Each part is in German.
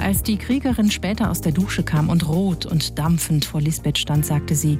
Als die Kriegerin später aus der Dusche kam und rot und dampfend vor Lisbeth stand, sagte sie,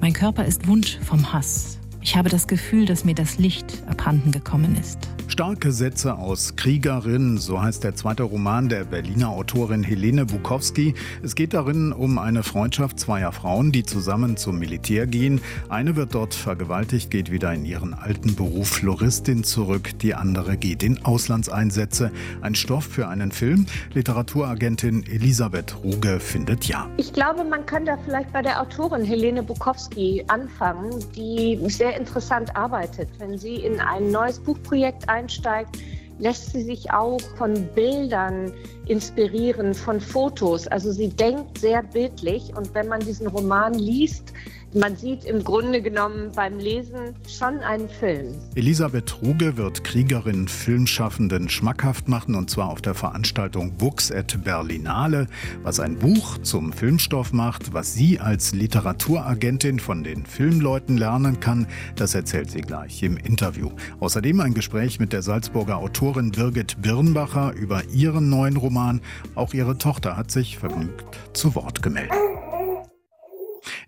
mein Körper ist wund vom Hass. Ich habe das Gefühl, dass mir das Licht abhanden gekommen ist. Starke Sätze aus Kriegerin, so heißt der zweite Roman der Berliner Autorin Helene Bukowski. Es geht darin um eine Freundschaft zweier Frauen, die zusammen zum Militär gehen. Eine wird dort vergewaltigt, geht wieder in ihren alten Beruf Floristin zurück. Die andere geht in Auslandseinsätze. Ein Stoff für einen Film. Literaturagentin Elisabeth Ruge findet ja. Ich glaube, man kann da vielleicht bei der Autorin Helene Bukowski anfangen, die sehr interessant arbeitet. Wenn sie in ein neues Buchprojekt einsteigt, lässt sie sich auch von Bildern inspirieren, von Fotos. Also sie denkt sehr bildlich und wenn man diesen Roman liest, man sieht im Grunde genommen beim Lesen schon einen Film. Elisabeth Ruge wird Kriegerin Filmschaffenden schmackhaft machen und zwar auf der Veranstaltung Books at Berlinale, was ein Buch zum Filmstoff macht, was sie als Literaturagentin von den Filmleuten lernen kann, das erzählt sie gleich im Interview. Außerdem ein Gespräch mit der Salzburger Autorin Birgit Birnbacher über ihren neuen Roman. Auch ihre Tochter hat sich vergnügt zu Wort gemeldet.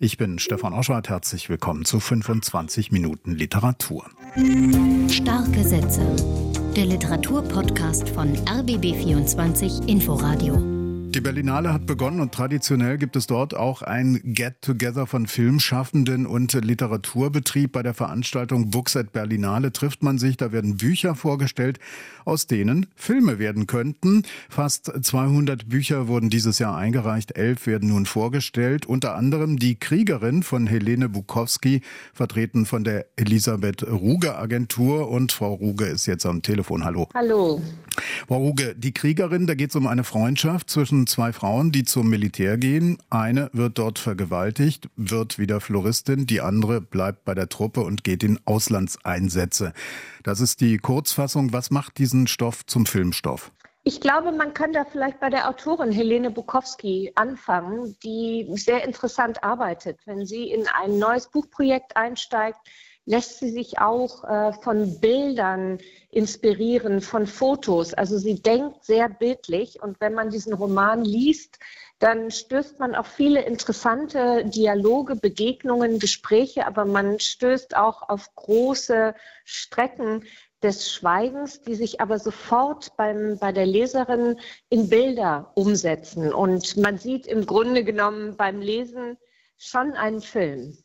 Ich bin Stefan Oschwart. Herzlich willkommen zu 25 Minuten Literatur. Starke Sätze. Der Literaturpodcast von RBB24 Inforadio. Die Berlinale hat begonnen und traditionell gibt es dort auch ein Get-Together von Filmschaffenden und Literaturbetrieb. Bei der Veranstaltung Books at Berlinale trifft man sich, da werden Bücher vorgestellt, aus denen Filme werden könnten. Fast 200 Bücher wurden dieses Jahr eingereicht, elf werden nun vorgestellt, unter anderem Die Kriegerin von Helene Bukowski, vertreten von der Elisabeth Ruge Agentur und Frau Ruge ist jetzt am Telefon. Hallo. Hallo. Frau Ruge, Die Kriegerin, da geht es um eine Freundschaft zwischen zwei Frauen, die zum Militär gehen. Eine wird dort vergewaltigt, wird wieder Floristin, die andere bleibt bei der Truppe und geht in Auslandseinsätze. Das ist die Kurzfassung. Was macht diesen Stoff zum Filmstoff? Ich glaube, man kann da vielleicht bei der Autorin Helene Bukowski anfangen, die sehr interessant arbeitet. Wenn sie in ein neues Buchprojekt einsteigt, lässt sie sich auch äh, von Bildern inspirieren, von Fotos. Also sie denkt sehr bildlich und wenn man diesen Roman liest, dann stößt man auf viele interessante Dialoge, Begegnungen, Gespräche, aber man stößt auch auf große Strecken des Schweigens, die sich aber sofort beim, bei der Leserin in Bilder umsetzen. Und man sieht im Grunde genommen beim Lesen schon einen Film.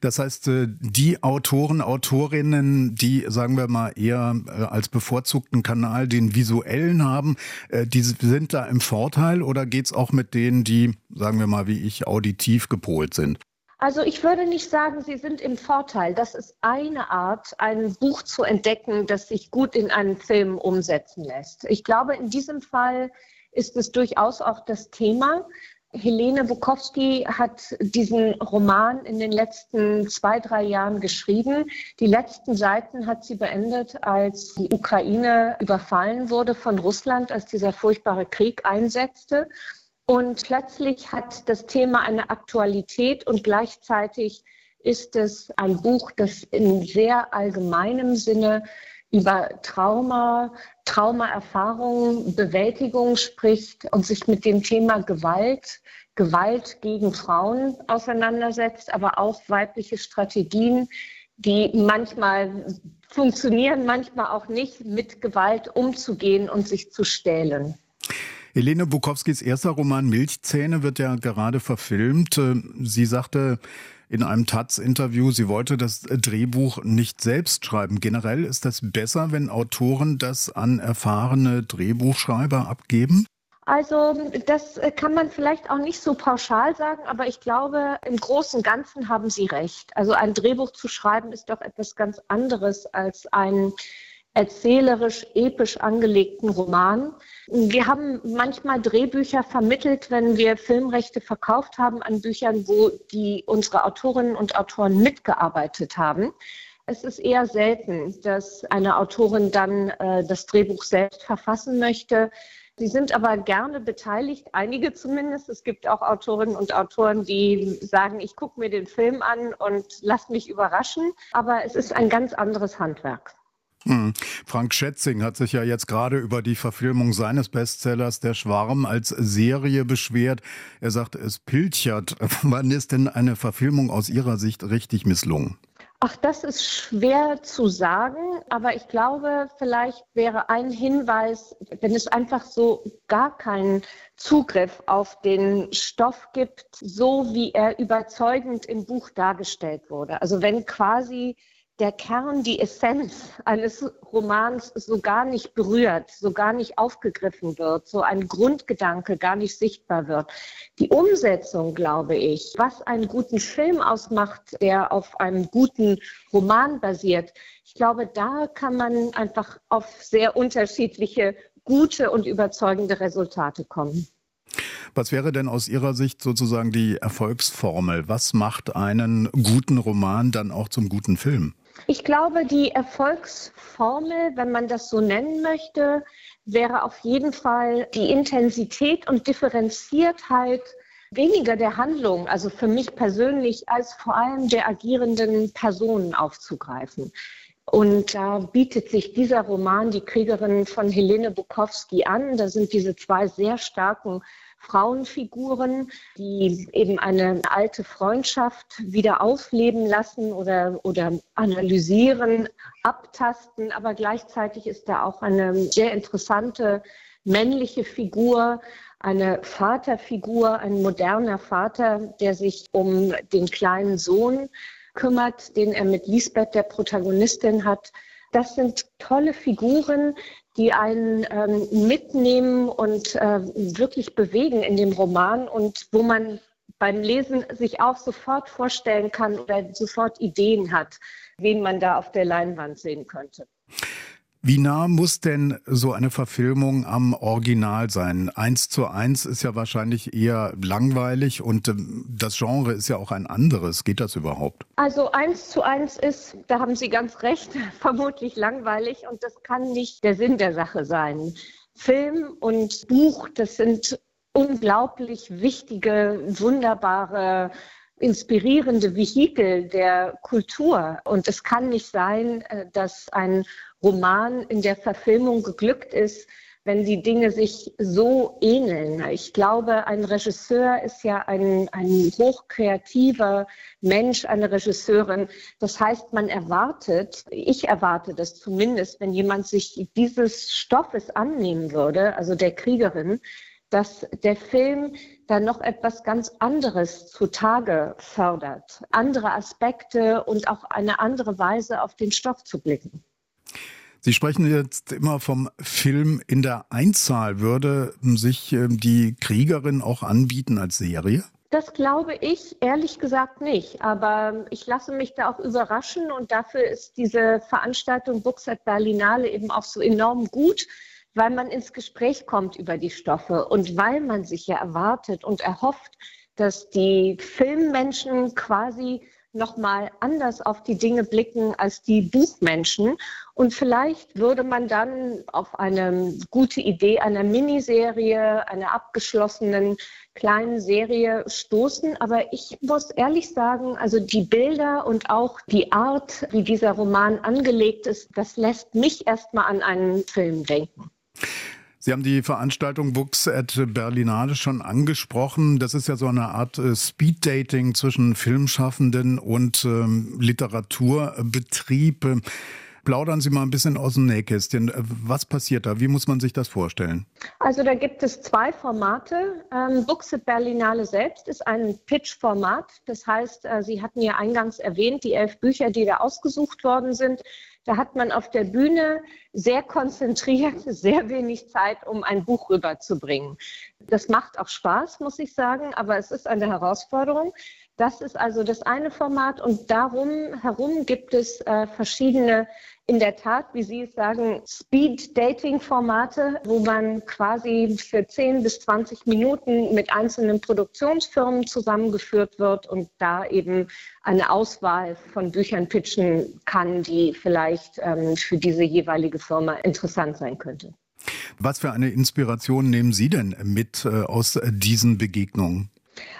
Das heißt, äh, die Autoren, Autorinnen, die, sagen wir mal, eher äh, als bevorzugten Kanal den visuellen haben, äh, die sind da im Vorteil oder geht's auch mit denen, die, sagen wir mal, wie ich, auditiv gepolt sind? Also ich würde nicht sagen, sie sind im Vorteil. Das ist eine Art, ein Buch zu entdecken, das sich gut in einen Film umsetzen lässt. Ich glaube, in diesem Fall ist es durchaus auch das Thema. Helene Bukowski hat diesen Roman in den letzten zwei, drei Jahren geschrieben. Die letzten Seiten hat sie beendet, als die Ukraine überfallen wurde von Russland, als dieser furchtbare Krieg einsetzte. Und plötzlich hat das Thema eine Aktualität und gleichzeitig ist es ein Buch, das in sehr allgemeinem Sinne über Trauma, Traumaerfahrungen, Bewältigung spricht und sich mit dem Thema Gewalt, Gewalt gegen Frauen auseinandersetzt, aber auch weibliche Strategien, die manchmal funktionieren, manchmal auch nicht, mit Gewalt umzugehen und sich zu stählen. Helene Bukowskis erster Roman Milchzähne wird ja gerade verfilmt. Sie sagte, in einem Taz-Interview, sie wollte das Drehbuch nicht selbst schreiben. Generell ist das besser, wenn Autoren das an erfahrene Drehbuchschreiber abgeben? Also das kann man vielleicht auch nicht so pauschal sagen, aber ich glaube, im Großen und Ganzen haben Sie recht. Also ein Drehbuch zu schreiben ist doch etwas ganz anderes als ein erzählerisch, episch angelegten Roman. Wir haben manchmal Drehbücher vermittelt, wenn wir Filmrechte verkauft haben an Büchern, wo die unsere Autorinnen und Autoren mitgearbeitet haben. Es ist eher selten, dass eine Autorin dann äh, das Drehbuch selbst verfassen möchte. Sie sind aber gerne beteiligt, einige zumindest. Es gibt auch Autorinnen und Autoren, die sagen, ich gucke mir den Film an und lass mich überraschen. Aber es ist ein ganz anderes Handwerk. Hm. Frank Schätzing hat sich ja jetzt gerade über die Verfilmung seines Bestsellers Der Schwarm als Serie beschwert. Er sagt, es pilchert. Wann ist denn eine Verfilmung aus Ihrer Sicht richtig misslungen? Ach, das ist schwer zu sagen, aber ich glaube, vielleicht wäre ein Hinweis, wenn es einfach so gar keinen Zugriff auf den Stoff gibt, so wie er überzeugend im Buch dargestellt wurde. Also wenn quasi der Kern, die Essenz eines Romans so gar nicht berührt, so gar nicht aufgegriffen wird, so ein Grundgedanke gar nicht sichtbar wird. Die Umsetzung, glaube ich, was einen guten Film ausmacht, der auf einem guten Roman basiert, ich glaube, da kann man einfach auf sehr unterschiedliche, gute und überzeugende Resultate kommen. Was wäre denn aus Ihrer Sicht sozusagen die Erfolgsformel? Was macht einen guten Roman dann auch zum guten Film? Ich glaube, die Erfolgsformel, wenn man das so nennen möchte, wäre auf jeden Fall die Intensität und Differenziertheit weniger der Handlung, also für mich persönlich, als vor allem der agierenden Personen aufzugreifen. Und da bietet sich dieser Roman, Die Kriegerin von Helene Bukowski, an. Da sind diese zwei sehr starken Frauenfiguren, die eben eine alte Freundschaft wieder aufleben lassen oder, oder analysieren, abtasten. Aber gleichzeitig ist da auch eine sehr interessante männliche Figur, eine Vaterfigur, ein moderner Vater, der sich um den kleinen Sohn kümmert, den er mit Lisbeth, der Protagonistin, hat. Das sind tolle Figuren, die einen ähm, mitnehmen und äh, wirklich bewegen in dem Roman und wo man beim Lesen sich auch sofort vorstellen kann oder sofort Ideen hat, wen man da auf der Leinwand sehen könnte. Wie nah muss denn so eine Verfilmung am Original sein? Eins zu eins ist ja wahrscheinlich eher langweilig und ähm, das Genre ist ja auch ein anderes. Geht das überhaupt? Also eins zu eins ist, da haben Sie ganz recht, vermutlich langweilig und das kann nicht der Sinn der Sache sein. Film und Buch, das sind unglaublich wichtige, wunderbare inspirierende Vehikel der Kultur. Und es kann nicht sein, äh, dass ein Roman in der Verfilmung geglückt ist, wenn die Dinge sich so ähneln. Ich glaube, ein Regisseur ist ja ein, ein hochkreativer Mensch, eine Regisseurin. Das heißt, man erwartet, ich erwarte das zumindest, wenn jemand sich dieses Stoffes annehmen würde, also der Kriegerin, dass der Film da noch etwas ganz anderes zutage fördert, andere Aspekte und auch eine andere Weise auf den Stoff zu blicken. Sie sprechen jetzt immer vom Film in der Einzahl. Würde sich ähm, die Kriegerin auch anbieten als Serie? Das glaube ich ehrlich gesagt nicht. Aber ich lasse mich da auch überraschen und dafür ist diese Veranstaltung Books at Berlinale eben auch so enorm gut, weil man ins Gespräch kommt über die Stoffe und weil man sich ja erwartet und erhofft, dass die Filmmenschen quasi nochmal anders auf die Dinge blicken als die Buchmenschen. Und vielleicht würde man dann auf eine gute Idee einer Miniserie, einer abgeschlossenen kleinen Serie stoßen. Aber ich muss ehrlich sagen, also die Bilder und auch die Art, wie dieser Roman angelegt ist, das lässt mich erstmal an einen Film denken. Sie haben die Veranstaltung Books at Berlinale schon angesprochen. Das ist ja so eine Art äh, Speed-Dating zwischen Filmschaffenden und ähm, Literaturbetrieb. Plaudern Sie mal ein bisschen aus dem Nähkästchen. Was passiert da? Wie muss man sich das vorstellen? Also da gibt es zwei Formate. Ähm, Books at Berlinale selbst ist ein Pitch-Format. Das heißt, äh, Sie hatten ja eingangs erwähnt, die elf Bücher, die da ausgesucht worden sind, da hat man auf der Bühne sehr konzentriert, sehr wenig Zeit, um ein Buch rüberzubringen. Das macht auch Spaß, muss ich sagen, aber es ist eine Herausforderung. Das ist also das eine Format und darum herum gibt es äh, verschiedene in der Tat, wie Sie es sagen, Speed-Dating-Formate, wo man quasi für 10 bis 20 Minuten mit einzelnen Produktionsfirmen zusammengeführt wird und da eben eine Auswahl von Büchern pitchen kann, die vielleicht ähm, für diese jeweilige Firma interessant sein könnte. Was für eine Inspiration nehmen Sie denn mit äh, aus diesen Begegnungen?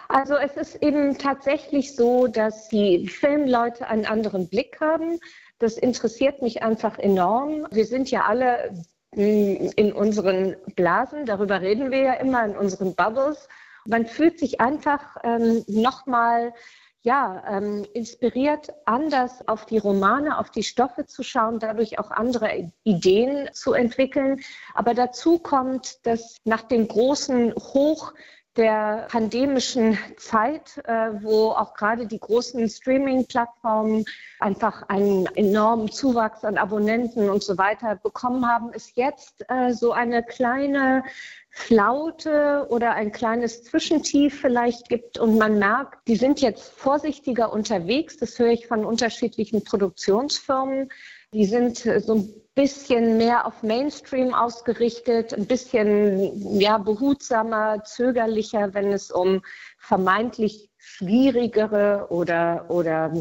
Also es ist eben tatsächlich so, dass die Filmleute einen anderen Blick haben Das interessiert mich einfach enorm. Wir sind ja alle hm, in unseren Blasen, darüber reden wir ja immer, in unseren Bubbles. Man fühlt sich einfach ähm, nochmal ja, ähm, inspiriert, anders auf die Romane, auf die Stoffe zu schauen, dadurch auch andere Ideen zu entwickeln. Aber dazu kommt, dass nach dem großen Hoch der pandemischen Zeit, äh, wo auch gerade die großen Streaming-Plattformen einfach einen enormen Zuwachs an Abonnenten und so weiter bekommen haben, ist jetzt äh, so eine kleine Flaute oder ein kleines Zwischentief vielleicht gibt und man merkt, die sind jetzt vorsichtiger unterwegs. Das höre ich von unterschiedlichen Produktionsfirmen. Die sind so ein bisschen mehr auf Mainstream ausgerichtet, ein bisschen ja, behutsamer, zögerlicher, wenn es um vermeintlich schwierigere oder, oder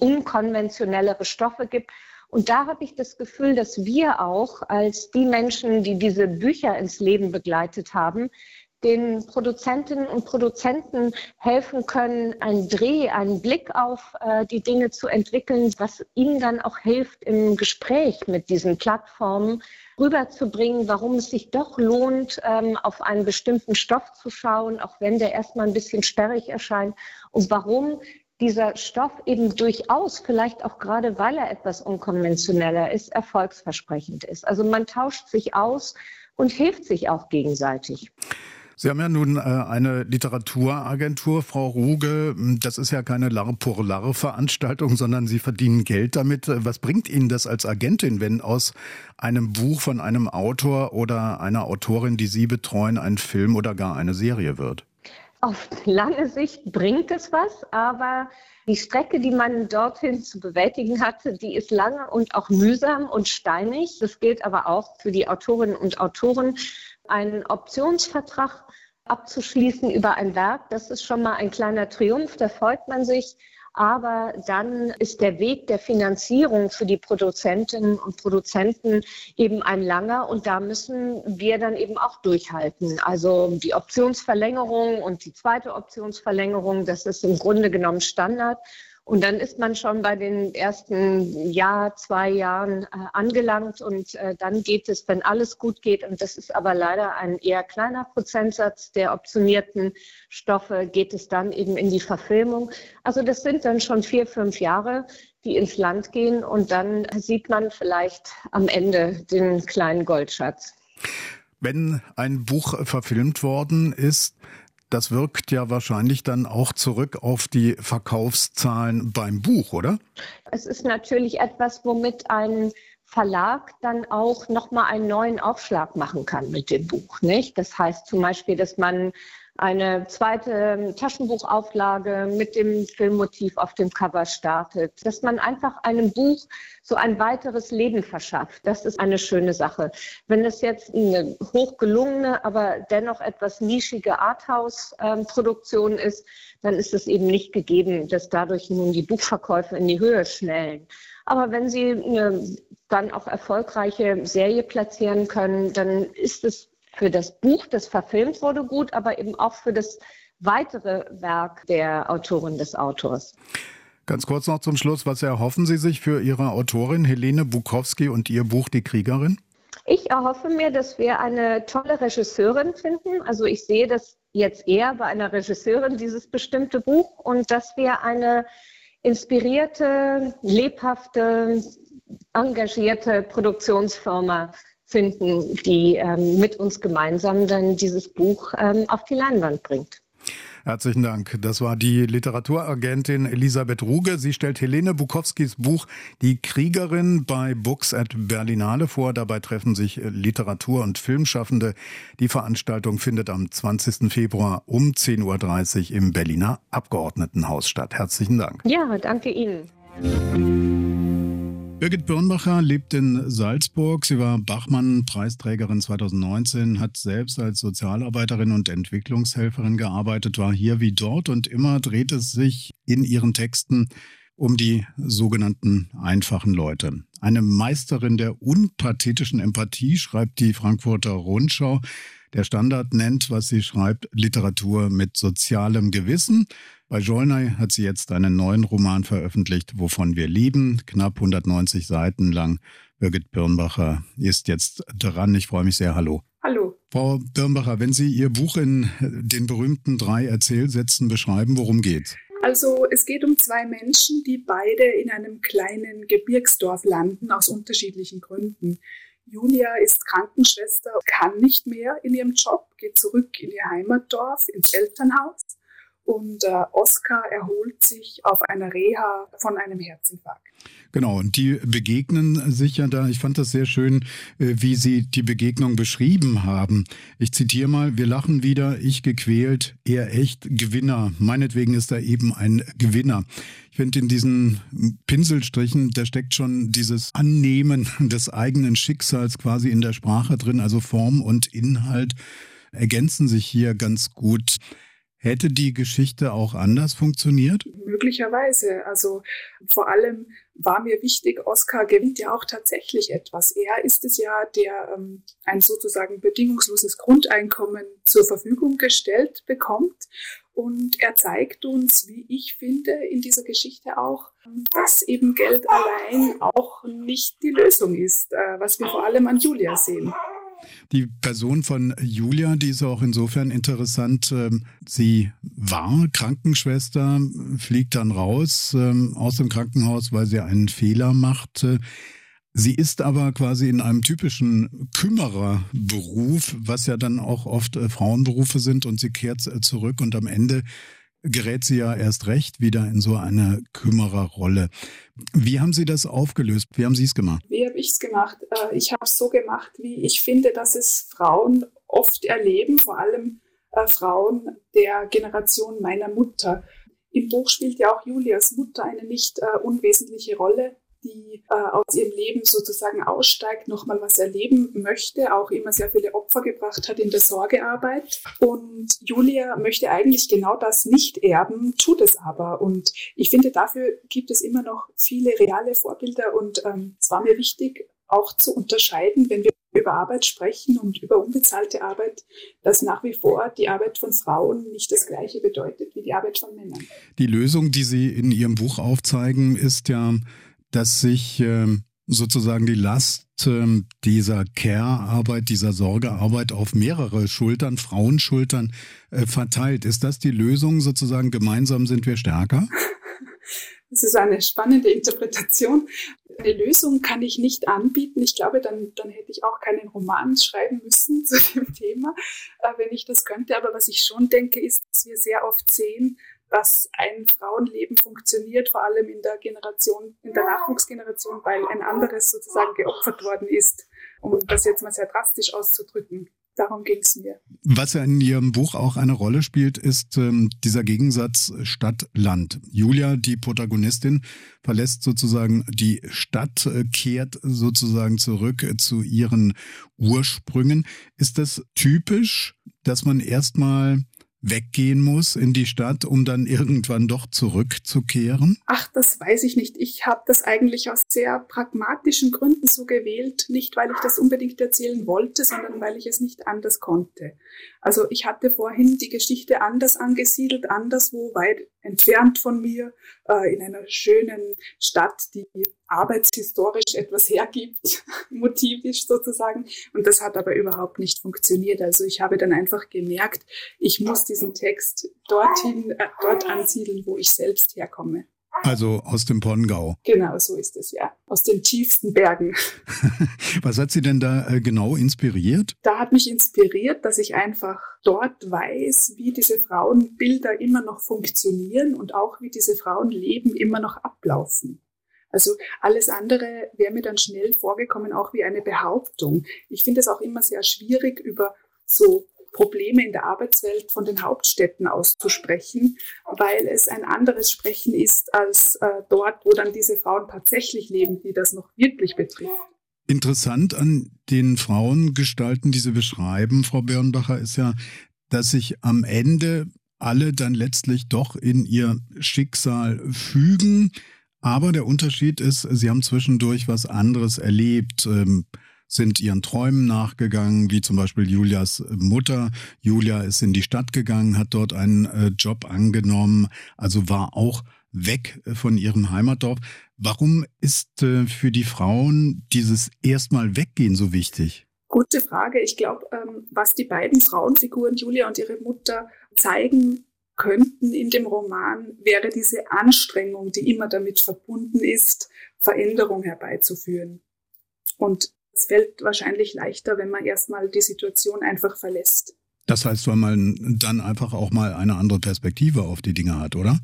unkonventionellere Stoffe gibt. Und da habe ich das Gefühl, dass wir auch als die Menschen, die diese Bücher ins Leben begleitet haben, den Produzentinnen und Produzenten helfen können, einen Dreh, einen Blick auf äh, die Dinge zu entwickeln, was ihnen dann auch hilft, im Gespräch mit diesen Plattformen rüberzubringen, warum es sich doch lohnt, ähm, auf einen bestimmten Stoff zu schauen, auch wenn der erstmal ein bisschen sperrig erscheint und warum dieser Stoff eben durchaus, vielleicht auch gerade weil er etwas unkonventioneller ist, erfolgsversprechend ist. Also man tauscht sich aus und hilft sich auch gegenseitig. Sie haben ja nun äh, eine Literaturagentur, Frau Ruge. Das ist ja keine Larre pour Larre Veranstaltung, sondern Sie verdienen Geld damit. Was bringt Ihnen das als Agentin, wenn aus einem Buch von einem Autor oder einer Autorin, die Sie betreuen, ein Film oder gar eine Serie wird? Auf lange Sicht bringt es was, aber die Strecke, die man dorthin zu bewältigen hatte, die ist lange und auch mühsam und steinig. Das gilt aber auch für die Autorinnen und Autoren. Einen Optionsvertrag abzuschließen über ein Werk, das ist schon mal ein kleiner Triumph, da freut man sich. Aber dann ist der Weg der Finanzierung für die Produzentinnen und Produzenten eben ein langer und da müssen wir dann eben auch durchhalten. Also die Optionsverlängerung und die zweite Optionsverlängerung, das ist im Grunde genommen Standard. Und dann ist man schon bei den ersten Jahr, zwei Jahren äh, angelangt und äh, dann geht es, wenn alles gut geht, und das ist aber leider ein eher kleiner Prozentsatz der optionierten Stoffe, geht es dann eben in die Verfilmung. Also das sind dann schon vier, fünf Jahre, die ins Land gehen und dann sieht man vielleicht am Ende den kleinen Goldschatz. Wenn ein Buch verfilmt worden ist, das wirkt ja wahrscheinlich dann auch zurück auf die Verkaufszahlen beim Buch, oder? Es ist natürlich etwas, womit ein Verlag dann auch nochmal einen neuen Aufschlag machen kann mit dem Buch. Nicht? Das heißt zum Beispiel, dass man eine zweite Taschenbuchauflage mit dem Filmmotiv auf dem Cover startet, dass man einfach einem Buch so ein weiteres Leben verschafft. Das ist eine schöne Sache. Wenn es jetzt eine hochgelungene, aber dennoch etwas nischige Arthouse-Produktion ist, dann ist es eben nicht gegeben, dass dadurch nun die Buchverkäufe in die Höhe schnellen. Aber wenn Sie eine dann auch erfolgreiche Serie platzieren können, dann ist es für das Buch, das verfilmt wurde, gut, aber eben auch für das weitere Werk der Autorin des Autors. Ganz kurz noch zum Schluss, was erhoffen Sie sich für Ihre Autorin Helene Bukowski und ihr Buch Die Kriegerin? Ich erhoffe mir, dass wir eine tolle Regisseurin finden. Also ich sehe das jetzt eher bei einer Regisseurin, dieses bestimmte Buch, und dass wir eine inspirierte, lebhafte, engagierte Produktionsfirma finden, die ähm, mit uns gemeinsam dann dieses Buch ähm, auf die Leinwand bringt. Herzlichen Dank. Das war die Literaturagentin Elisabeth Ruge. Sie stellt Helene Bukowskis Buch Die Kriegerin bei Books at Berlinale vor. Dabei treffen sich Literatur- und Filmschaffende. Die Veranstaltung findet am 20. Februar um 10.30 Uhr im Berliner Abgeordnetenhaus statt. Herzlichen Dank. Ja, danke Ihnen. Birgit Birnbacher lebt in Salzburg. Sie war Bachmann-Preisträgerin 2019, hat selbst als Sozialarbeiterin und Entwicklungshelferin gearbeitet, war hier wie dort und immer dreht es sich in ihren Texten um die sogenannten einfachen Leute. Eine Meisterin der unpathetischen Empathie, schreibt die Frankfurter Rundschau. Der Standard nennt, was sie schreibt, Literatur mit sozialem Gewissen. Bei Jolnay hat sie jetzt einen neuen Roman veröffentlicht, Wovon wir leben, knapp 190 Seiten lang. Birgit Birnbacher ist jetzt dran. Ich freue mich sehr. Hallo. Hallo. Frau Birnbacher, wenn Sie Ihr Buch in den berühmten drei Erzählsätzen beschreiben, worum geht's? Also es geht um zwei Menschen, die beide in einem kleinen Gebirgsdorf landen, aus unterschiedlichen Gründen. Julia ist Krankenschwester, kann nicht mehr in ihrem Job, geht zurück in ihr Heimatdorf, ins Elternhaus und äh, Oskar erholt sich auf einer Reha von einem Herzinfarkt. Genau, und die begegnen sich ja da. Ich fand das sehr schön, äh, wie Sie die Begegnung beschrieben haben. Ich zitiere mal, wir lachen wieder, ich gequält, er echt Gewinner. Meinetwegen ist er eben ein Gewinner. Ich finde in diesen Pinselstrichen, da steckt schon dieses Annehmen des eigenen Schicksals quasi in der Sprache drin, also Form und Inhalt ergänzen sich hier ganz gut. Hätte die Geschichte auch anders funktioniert? Möglicherweise. Also vor allem war mir wichtig, Oscar gewinnt ja auch tatsächlich etwas. Er ist es ja, der ähm, ein sozusagen bedingungsloses Grundeinkommen zur Verfügung gestellt bekommt. Und er zeigt uns, wie ich finde, in dieser Geschichte auch, dass eben Geld allein auch nicht die Lösung ist, äh, was wir vor allem an Julia sehen. Die Person von Julia, die ist auch insofern interessant. Ähm, sie war Krankenschwester, fliegt dann raus ähm, aus dem Krankenhaus, weil sie einen Fehler macht. Sie ist aber quasi in einem typischen Kümmererberuf, was ja dann auch oft äh, Frauenberufe sind, und sie kehrt äh, zurück und am Ende gerät sie ja erst recht wieder in so eine Kümmererrolle. Wie haben Sie das aufgelöst? Wie haben Sie es gemacht? Wie habe ich es gemacht? Äh, ich habe es so gemacht, wie ich finde, dass es Frauen oft erleben, vor allem äh, Frauen der Generation meiner Mutter. Im Buch spielt ja auch Julias Mutter eine nicht äh, unwesentliche Rolle die äh, aus ihrem Leben sozusagen aussteigt, nochmal was erleben möchte, auch immer sehr viele Opfer gebracht hat in der Sorgearbeit. Und Julia möchte eigentlich genau das nicht erben, tut es aber. Und ich finde, dafür gibt es immer noch viele reale Vorbilder. Und ähm, es war mir wichtig, auch zu unterscheiden, wenn wir über Arbeit sprechen und über unbezahlte Arbeit, dass nach wie vor die Arbeit von Frauen nicht das Gleiche bedeutet wie die Arbeit von Männern. Die Lösung, die Sie in Ihrem Buch aufzeigen, ist ja, dass sich ähm, sozusagen die Last ähm, dieser Care-Arbeit, dieser Sorgearbeit auf mehrere Schultern, Frauenschultern äh, verteilt. Ist das die Lösung sozusagen? Gemeinsam sind wir stärker? Das ist eine spannende Interpretation. Eine Lösung kann ich nicht anbieten. Ich glaube, dann, dann hätte ich auch keinen Roman schreiben müssen zu dem Thema, äh, wenn ich das könnte. Aber was ich schon denke, ist, dass wir sehr oft sehen, dass ein Frauenleben funktioniert, vor allem in der Generation, in der Nachwuchsgeneration, weil ein anderes sozusagen geopfert worden ist, um das jetzt mal sehr drastisch auszudrücken. Darum ging es mir. Was ja in Ihrem Buch auch eine Rolle spielt, ist ähm, dieser Gegensatz Stadt-Land. Julia, die Protagonistin, verlässt sozusagen die Stadt, äh, kehrt sozusagen zurück äh, zu ihren Ursprüngen. Ist das typisch, dass man erstmal weggehen muss in die Stadt, um dann irgendwann doch zurückzukehren? Ach, das weiß ich nicht. Ich habe das eigentlich aus sehr pragmatischen Gründen so gewählt, nicht weil ich das unbedingt erzählen wollte, sondern weil ich es nicht anders konnte. Also ich hatte vorhin die Geschichte anders angesiedelt, anderswo weit entfernt von mir, äh, in einer schönen Stadt, die arbeitshistorisch etwas hergibt, motivisch sozusagen. Und das hat aber überhaupt nicht funktioniert. Also ich habe dann einfach gemerkt, ich muss diesen Text dorthin, äh, dort ansiedeln, wo ich selbst herkomme. Also aus dem Pongau. Genau, so ist es ja. Aus den tiefsten Bergen. Was hat Sie denn da äh, genau inspiriert? Da hat mich inspiriert, dass ich einfach dort weiß, wie diese Frauenbilder immer noch funktionieren und auch wie diese Frauenleben immer noch ablaufen. Also alles andere wäre mir dann schnell vorgekommen, auch wie eine Behauptung. Ich finde es auch immer sehr schwierig, über so Probleme in der Arbeitswelt von den Hauptstädten auszusprechen, weil es ein anderes Sprechen ist als äh, dort, wo dann diese Frauen tatsächlich leben, die das noch wirklich betrifft. Interessant an den Frauengestalten, die Sie beschreiben, Frau Birnbacher, ist ja, dass sich am Ende alle dann letztlich doch in ihr Schicksal fügen. Aber der Unterschied ist, sie haben zwischendurch was anderes erlebt. Ähm, sind ihren Träumen nachgegangen, wie zum Beispiel Julias Mutter. Julia ist in die Stadt gegangen, hat dort einen äh, Job angenommen, also war auch weg von ihrem Heimatdorf. Warum ist äh, für die Frauen dieses erstmal Weggehen so wichtig? Gute Frage. Ich glaube, ähm, was die beiden Frauenfiguren, Julia und ihre Mutter, zeigen könnten in dem Roman, wäre diese Anstrengung, die immer damit verbunden ist, Veränderung herbeizuführen. Und es fällt wahrscheinlich leichter, wenn man erstmal die Situation einfach verlässt. Das heißt, weil man dann einfach auch mal eine andere Perspektive auf die Dinge hat, oder?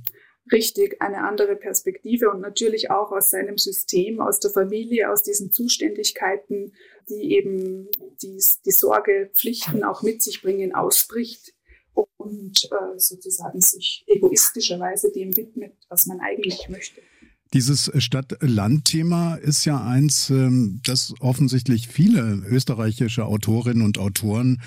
Richtig, eine andere Perspektive und natürlich auch aus seinem System, aus der Familie, aus diesen Zuständigkeiten, die eben die, die Sorge, Pflichten auch mit sich bringen, ausbricht und äh, sozusagen sich egoistischerweise dem widmet, was man eigentlich möchte. Dieses Stadt-Land-Thema ist ja eins, ähm, das offensichtlich viele österreichische Autorinnen und Autoren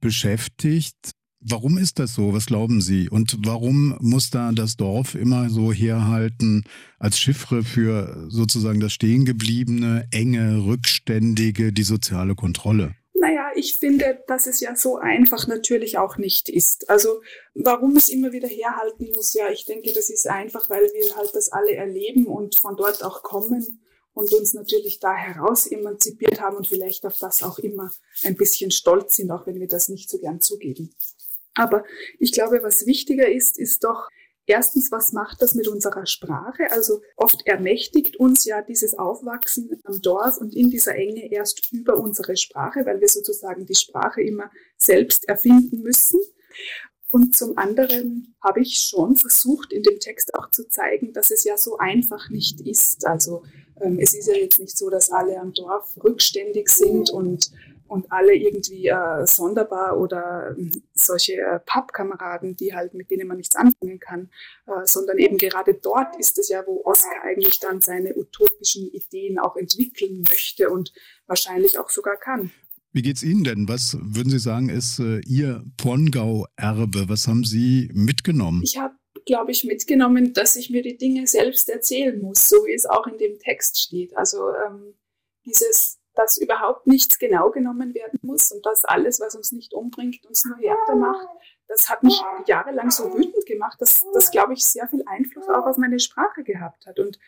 beschäftigt. Warum ist das so? Was glauben Sie? Und warum muss da das Dorf immer so herhalten als Chiffre für sozusagen das Stehengebliebene, enge, rückständige, die soziale Kontrolle? Ich finde, dass es ja so einfach natürlich auch nicht ist. Also warum es immer wieder herhalten muss, ja, ich denke, das ist einfach, weil wir halt das alle erleben und von dort auch kommen und uns natürlich da heraus emanzipiert haben und vielleicht auf das auch immer ein bisschen stolz sind, auch wenn wir das nicht so gern zugeben. Aber ich glaube, was wichtiger ist, ist doch, Erstens, was macht das mit unserer Sprache? Also oft ermächtigt uns ja dieses Aufwachsen am Dorf und in dieser Enge erst über unsere Sprache, weil wir sozusagen die Sprache immer selbst erfinden müssen. Und zum anderen habe ich schon versucht, in dem Text auch zu zeigen, dass es ja so einfach nicht ist. Also ähm, es ist ja jetzt nicht so, dass alle am Dorf rückständig sind und und alle irgendwie äh, sonderbar oder äh, solche äh, Pappkameraden, die halt mit denen man nichts anfangen kann, äh, sondern eben gerade dort ist es ja, wo Oscar eigentlich dann seine utopischen Ideen auch entwickeln möchte und wahrscheinlich auch sogar kann. Wie geht's Ihnen denn? Was würden Sie sagen, ist äh, Ihr Pongau-Erbe? Was haben Sie mitgenommen? Ich habe glaube ich, mitgenommen, dass ich mir die Dinge selbst erzählen muss, so wie es auch in dem Text steht. Also ähm, dieses dass überhaupt nichts genau genommen werden muss und dass alles, was uns nicht umbringt, uns nur härter macht. Das hat mich jahrelang so wütend gemacht, dass das, glaube ich, sehr viel Einfluss auch auf meine Sprache gehabt hat und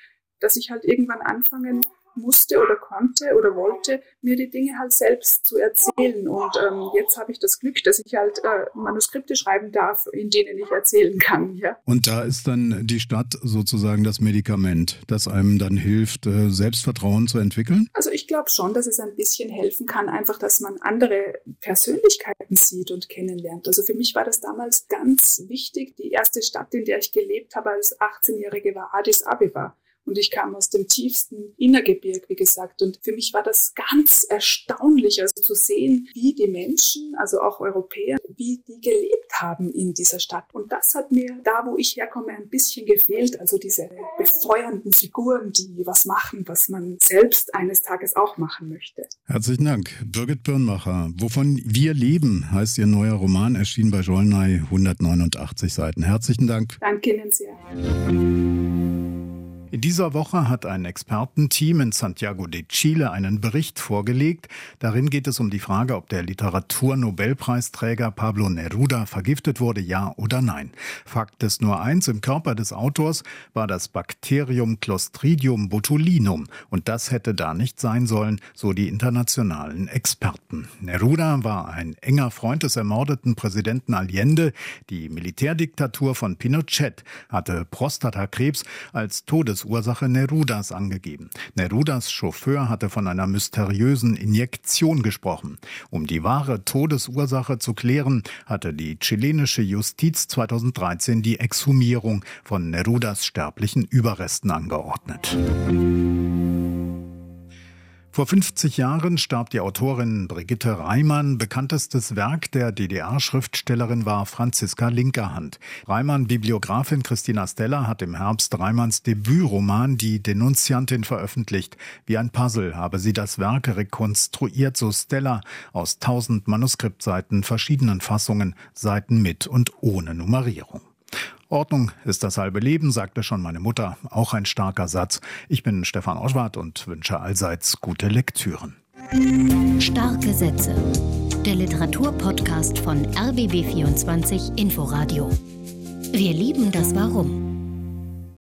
dass ich halt irgendwann anfangen musste oder konnte oder wollte, mir die Dinge halt selbst zu erzählen. Und ähm, jetzt habe ich das Glück, dass ich halt äh, Manuskripte schreiben darf, in denen ich erzählen kann. Ja. Und da ist dann die Stadt sozusagen das Medikament, das einem dann hilft, äh, Selbstvertrauen zu entwickeln? Also ich glaube schon, dass es ein bisschen helfen kann, einfach, dass man andere Persönlichkeiten sieht und kennenlernt. Also für mich war das damals ganz wichtig. Die erste Stadt, in der ich gelebt habe als 18-Jährige, war Addis Abeba. Und ich kam aus dem tiefsten Innergebirg, wie gesagt. Und für mich war das ganz erstaunlich, also zu sehen, wie die Menschen, also auch Europäer, wie die gelebt haben in dieser Stadt. Und das hat mir da, wo ich herkomme, ein bisschen gefehlt. Also diese befeuernden Figuren, die was machen, was man selbst eines Tages auch machen möchte. Herzlichen Dank. Birgit Birnmacher. Wovon wir leben, heißt Ihr neuer Roman, erschien bei Jollnay, 189 Seiten. Herzlichen Dank. Danke Ihnen sehr. In dieser Woche hat ein Expertenteam in Santiago de Chile einen Bericht vorgelegt. Darin geht es um die Frage, ob der Literaturnobelpreisträger Pablo Neruda vergiftet wurde, ja oder nein. Fakt ist nur eins, im Körper des Autors war das Bakterium Clostridium botulinum und das hätte da nicht sein sollen, so die internationalen Experten. Neruda war ein enger Freund des ermordeten Präsidenten Allende. Die Militärdiktatur von Pinochet hatte Prostatakrebs als Todes Todesursache Nerudas angegeben. Nerudas Chauffeur hatte von einer mysteriösen Injektion gesprochen. Um die wahre Todesursache zu klären, hatte die chilenische Justiz 2013 die Exhumierung von Nerudas sterblichen Überresten angeordnet. Vor 50 Jahren starb die Autorin Brigitte Reimann. Bekanntestes Werk der DDR-Schriftstellerin war Franziska Linkerhand. Reimann-Bibliografin Christina Stella hat im Herbst Reimanns Debütroman Die Denunziantin veröffentlicht. Wie ein Puzzle habe sie das Werk rekonstruiert, so Stella, aus tausend Manuskriptseiten, verschiedenen Fassungen, Seiten mit und ohne Nummerierung. Ordnung ist das halbe Leben, sagte schon meine Mutter. Auch ein starker Satz. Ich bin Stefan Oschwart und wünsche allseits gute Lektüren. Starke Sätze. Der Literaturpodcast von RBB24 Inforadio. Wir lieben das Warum.